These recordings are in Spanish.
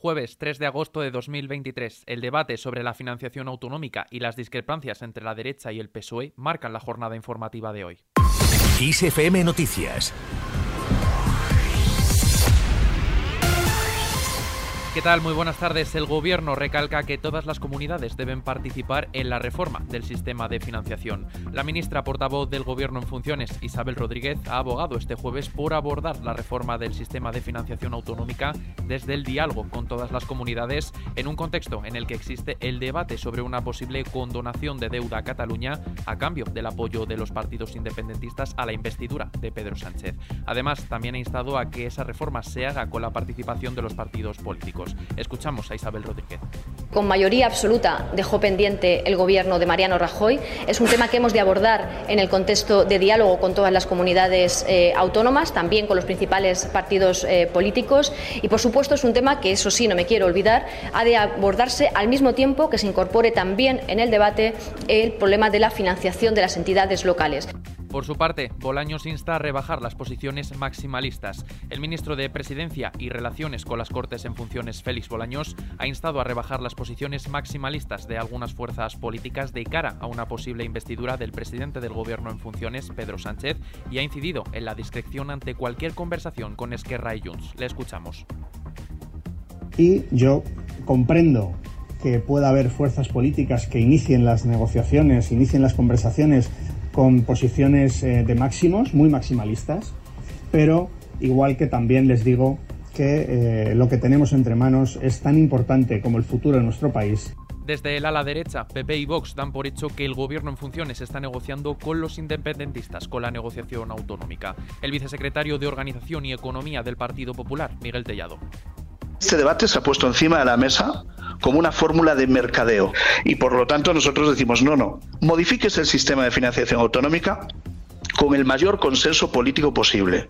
Jueves 3 de agosto de 2023, el debate sobre la financiación autonómica y las discrepancias entre la derecha y el PSOE marcan la jornada informativa de hoy. ISFM Noticias ¿Qué tal? Muy buenas tardes. El Gobierno recalca que todas las comunidades deben participar en la reforma del sistema de financiación. La ministra portavoz del Gobierno en funciones, Isabel Rodríguez, ha abogado este jueves por abordar la reforma del sistema de financiación autonómica desde el diálogo con todas las comunidades en un contexto en el que existe el debate sobre una posible condonación de deuda a Cataluña a cambio del apoyo de los partidos independentistas a la investidura de Pedro Sánchez. Además, también ha instado a que esa reforma se haga con la participación de los partidos políticos. Escuchamos a Isabel Rodríguez. Con mayoría absoluta dejó pendiente el gobierno de Mariano Rajoy. Es un tema que hemos de abordar en el contexto de diálogo con todas las comunidades eh, autónomas, también con los principales partidos eh, políticos. Y, por supuesto, es un tema que, eso sí, no me quiero olvidar, ha de abordarse al mismo tiempo que se incorpore también en el debate el problema de la financiación de las entidades locales. Por su parte, Bolaños insta a rebajar las posiciones maximalistas. El ministro de Presidencia y Relaciones con las Cortes en funciones, Félix Bolaños, ha instado a rebajar las posiciones maximalistas de algunas fuerzas políticas de cara a una posible investidura del presidente del Gobierno en funciones, Pedro Sánchez, y ha incidido en la discreción ante cualquier conversación con Esquerra y Junts. Le escuchamos. Y yo comprendo que pueda haber fuerzas políticas que inicien las negociaciones, inicien las conversaciones con posiciones eh, de máximos, muy maximalistas, pero igual que también les digo que eh, lo que tenemos entre manos es tan importante como el futuro de nuestro país. Desde el ala derecha, PP y Vox dan por hecho que el gobierno en funciones está negociando con los independentistas con la negociación autonómica. El vicesecretario de Organización y Economía del Partido Popular, Miguel Tellado. Este debate se ha puesto encima de la mesa como una fórmula de mercadeo. Y por lo tanto nosotros decimos, no, no, modifiques el sistema de financiación autonómica con el mayor consenso político posible,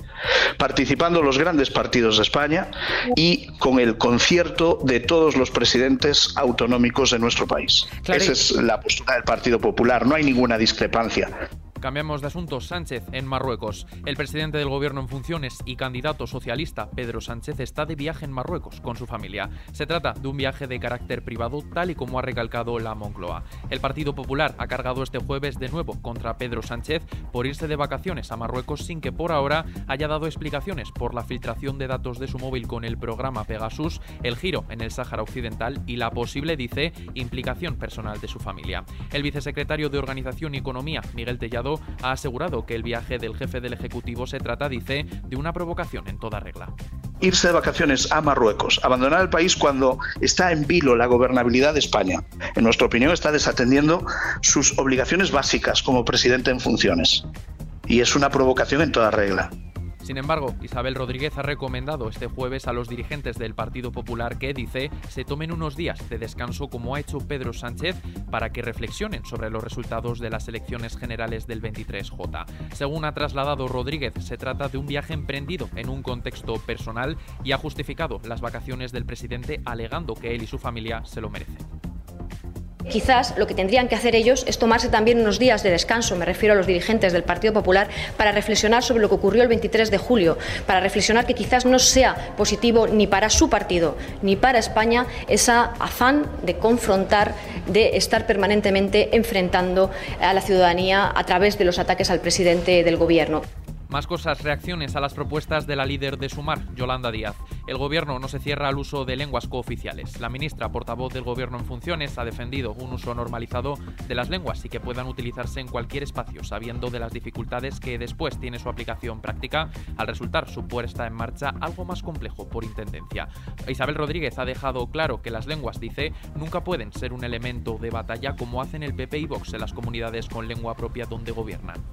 participando los grandes partidos de España y con el concierto de todos los presidentes autonómicos de nuestro país. Esa es la postura del Partido Popular, no hay ninguna discrepancia. Cambiamos de asunto. Sánchez en Marruecos. El presidente del gobierno en funciones y candidato socialista, Pedro Sánchez, está de viaje en Marruecos con su familia. Se trata de un viaje de carácter privado, tal y como ha recalcado la Moncloa. El Partido Popular ha cargado este jueves de nuevo contra Pedro Sánchez por irse de vacaciones a Marruecos sin que por ahora haya dado explicaciones por la filtración de datos de su móvil con el programa Pegasus, el giro en el Sáhara Occidental y la posible, dice, implicación personal de su familia. El vicesecretario de Organización y Economía, Miguel Tellado, ha asegurado que el viaje del jefe del Ejecutivo se trata, dice, de una provocación en toda regla. Irse de vacaciones a Marruecos, abandonar el país cuando está en vilo la gobernabilidad de España, en nuestra opinión está desatendiendo sus obligaciones básicas como presidente en funciones. Y es una provocación en toda regla. Sin embargo, Isabel Rodríguez ha recomendado este jueves a los dirigentes del Partido Popular que, dice, se tomen unos días de descanso como ha hecho Pedro Sánchez para que reflexionen sobre los resultados de las elecciones generales del 23J. Según ha trasladado Rodríguez, se trata de un viaje emprendido en un contexto personal y ha justificado las vacaciones del presidente alegando que él y su familia se lo merecen. Quizás lo que tendrían que hacer ellos es tomarse también unos días de descanso, me refiero a los dirigentes del Partido Popular, para reflexionar sobre lo que ocurrió el 23 de julio, para reflexionar que quizás no sea positivo ni para su partido ni para España esa afán de confrontar, de estar permanentemente enfrentando a la ciudadanía a través de los ataques al presidente del Gobierno. Más cosas, reacciones a las propuestas de la líder de Sumar, Yolanda Díaz. El gobierno no se cierra al uso de lenguas cooficiales. La ministra, portavoz del gobierno en funciones, ha defendido un uso normalizado de las lenguas y que puedan utilizarse en cualquier espacio, sabiendo de las dificultades que después tiene su aplicación práctica al resultar su puesta en marcha algo más complejo por intendencia. Isabel Rodríguez ha dejado claro que las lenguas, dice, nunca pueden ser un elemento de batalla como hacen el PP y Vox en las comunidades con lengua propia donde gobiernan.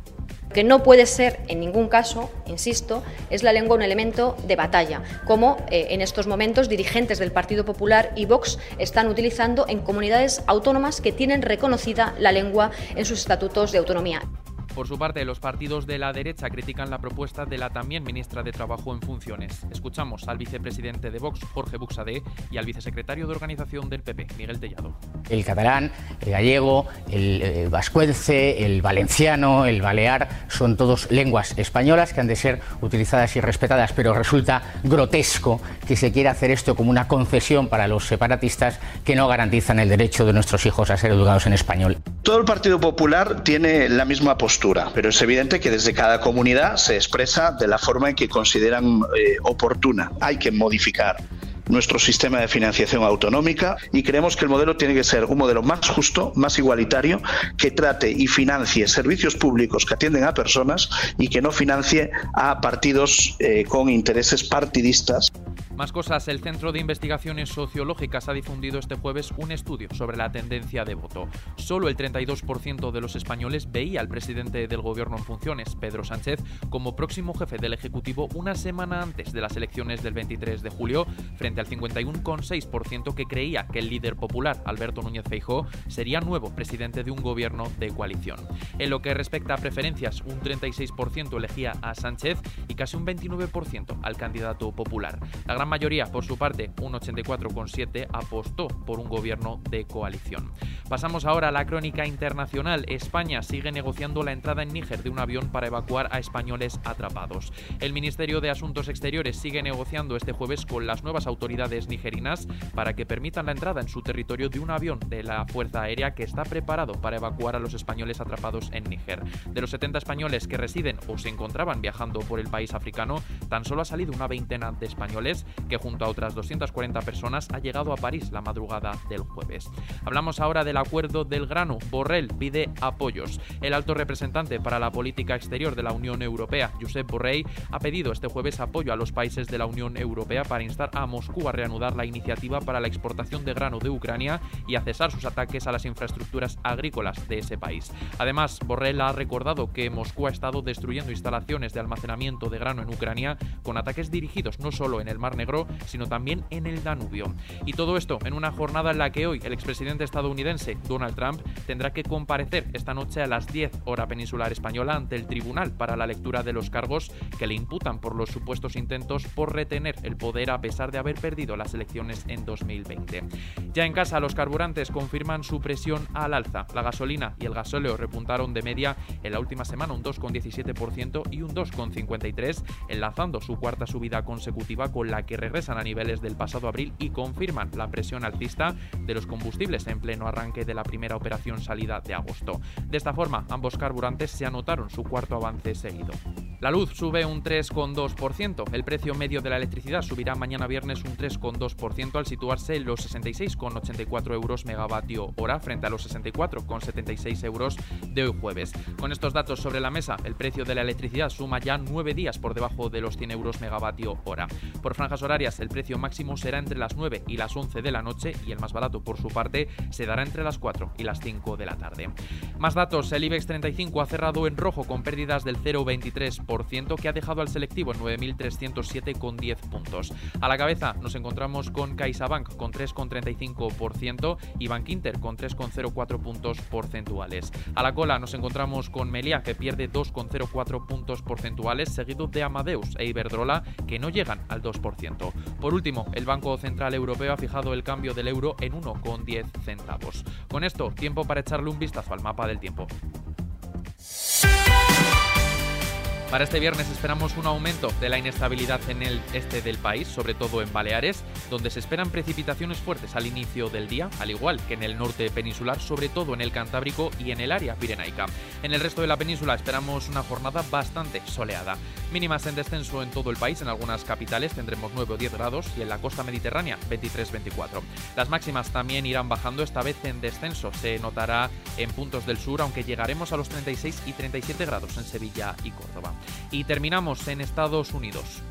Que no puede ser en ningún caso, insisto, es la lengua un elemento de batalla, como eh, en estos momentos dirigentes del Partido Popular y Vox están utilizando en comunidades autónomas que tienen reconocida la lengua en sus estatutos de autonomía. Por su parte, los partidos de la derecha critican la propuesta de la también ministra de Trabajo en funciones. Escuchamos al vicepresidente de Vox, Jorge Buxadé, y al vicesecretario de organización del PP, Miguel Tellado. El catalán, el gallego, el, el vascuence, el valenciano, el balear, son todos lenguas españolas que han de ser utilizadas y respetadas, pero resulta grotesco que se quiera hacer esto como una concesión para los separatistas que no garantizan el derecho de nuestros hijos a ser educados en español. Todo el Partido Popular tiene la misma postura, pero es evidente que desde cada comunidad se expresa de la forma en que consideran eh, oportuna. Hay que modificar nuestro sistema de financiación autonómica y creemos que el modelo tiene que ser un modelo más justo, más igualitario, que trate y financie servicios públicos que atienden a personas y que no financie a partidos eh, con intereses partidistas. Más cosas, el Centro de Investigaciones Sociológicas ha difundido este jueves un estudio sobre la tendencia de voto. Solo el 32% de los españoles veía al presidente del gobierno en funciones, Pedro Sánchez, como próximo jefe del Ejecutivo una semana antes de las elecciones del 23 de julio, frente al 51,6% que creía que el líder popular, Alberto Núñez Feijóo, sería nuevo presidente de un gobierno de coalición. En lo que respecta a preferencias, un 36% elegía a Sánchez y casi un 29% al candidato popular. La gran mayoría, por su parte, un 84,7, apostó por un gobierno de coalición. Pasamos ahora a la crónica internacional. España sigue negociando la entrada en Níger de un avión para evacuar a españoles atrapados. El Ministerio de Asuntos Exteriores sigue negociando este jueves con las nuevas autoridades nigerinas para que permitan la entrada en su territorio de un avión de la Fuerza Aérea que está preparado para evacuar a los españoles atrapados en Níger. De los 70 españoles que residen o se encontraban viajando por el país africano, tan solo ha salido una veintena de españoles que junto a otras 240 personas ha llegado a París la madrugada del jueves. Hablamos ahora del acuerdo del grano. Borrell pide apoyos. El alto representante para la política exterior de la Unión Europea, Josep Borrell, ha pedido este jueves apoyo a los países de la Unión Europea para instar a Moscú a reanudar la iniciativa para la exportación de grano de Ucrania y a cesar sus ataques a las infraestructuras agrícolas de ese país. Además, Borrell ha recordado que Moscú ha estado destruyendo instalaciones de almacenamiento de grano en Ucrania con ataques dirigidos no solo en el Mar Negro, sino también en el Danubio. Y todo esto en una jornada en la que hoy el expresidente estadounidense Donald Trump tendrá que comparecer esta noche a las 10 hora peninsular española ante el tribunal para la lectura de los cargos que le imputan por los supuestos intentos por retener el poder a pesar de haber perdido las elecciones en 2020. Ya en casa los carburantes confirman su presión al alza. La gasolina y el gasóleo repuntaron de media en la última semana un 2,17% y un 2,53%, enlazando su cuarta subida consecutiva con la que regresan a niveles del pasado abril y confirman la presión alcista de los combustibles en pleno arranque de la primera operación salida de agosto. De esta forma, ambos carburantes se anotaron su cuarto avance seguido. La luz sube un 3,2%. El precio medio de la electricidad subirá mañana viernes un 3,2% al situarse en los 66,84 euros megavatio hora frente a los 64,76 euros de hoy jueves. Con estos datos sobre la mesa, el precio de la electricidad suma ya nueve días por debajo de los 100 euros megavatio hora. Por franjas horarias, el precio máximo será entre las 9 y las 11 de la noche y el más barato, por su parte, se dará entre las 4 y las 5 de la tarde. Más datos, el IBEX 35 ha cerrado en rojo con pérdidas del 0,23% que ha dejado al selectivo en 9.307,10 puntos. A la cabeza nos encontramos con CaixaBank con 3,35% y Bankinter con 3,04 puntos porcentuales. A la cola nos encontramos con Melia que pierde 2,04 puntos porcentuales seguido de Amadeus e Iberdrola que no llegan al 2%. Por último, el Banco Central Europeo ha fijado el cambio del euro en 1,10 centavos. Con esto, tiempo para echarle un vistazo al mapa del tiempo. Para este viernes esperamos un aumento de la inestabilidad en el este del país, sobre todo en Baleares, donde se esperan precipitaciones fuertes al inicio del día, al igual que en el norte peninsular, sobre todo en el Cantábrico y en el área pirenaica. En el resto de la península esperamos una jornada bastante soleada. Mínimas en descenso en todo el país, en algunas capitales tendremos 9 o 10 grados y en la costa mediterránea 23-24. Las máximas también irán bajando, esta vez en descenso. Se notará en puntos del sur, aunque llegaremos a los 36 y 37 grados en Sevilla y Córdoba. Y terminamos en Estados Unidos.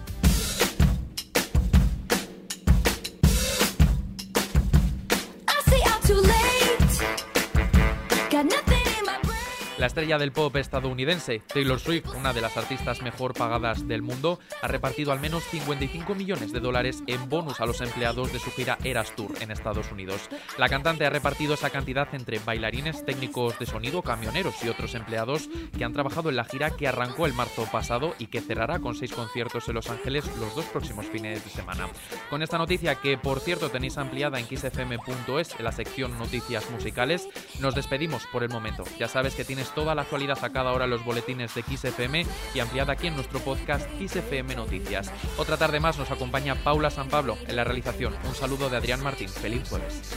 La estrella del pop estadounidense, Taylor Swift, una de las artistas mejor pagadas del mundo, ha repartido al menos 55 millones de dólares en bonus a los empleados de su gira Eras Tour en Estados Unidos. La cantante ha repartido esa cantidad entre bailarines, técnicos de sonido, camioneros y otros empleados que han trabajado en la gira que arrancó el marzo pasado y que cerrará con seis conciertos en Los Ángeles los dos próximos fines de semana. Con esta noticia, que por cierto tenéis ampliada en xfm.es en la sección Noticias Musicales, nos despedimos por el momento. Ya sabes que tienes toda la actualidad a cada hora en los boletines de XFM y ampliada aquí en nuestro podcast XFM Noticias. Otra tarde más nos acompaña Paula San Pablo en la realización. Un saludo de Adrián Martín. Feliz jueves.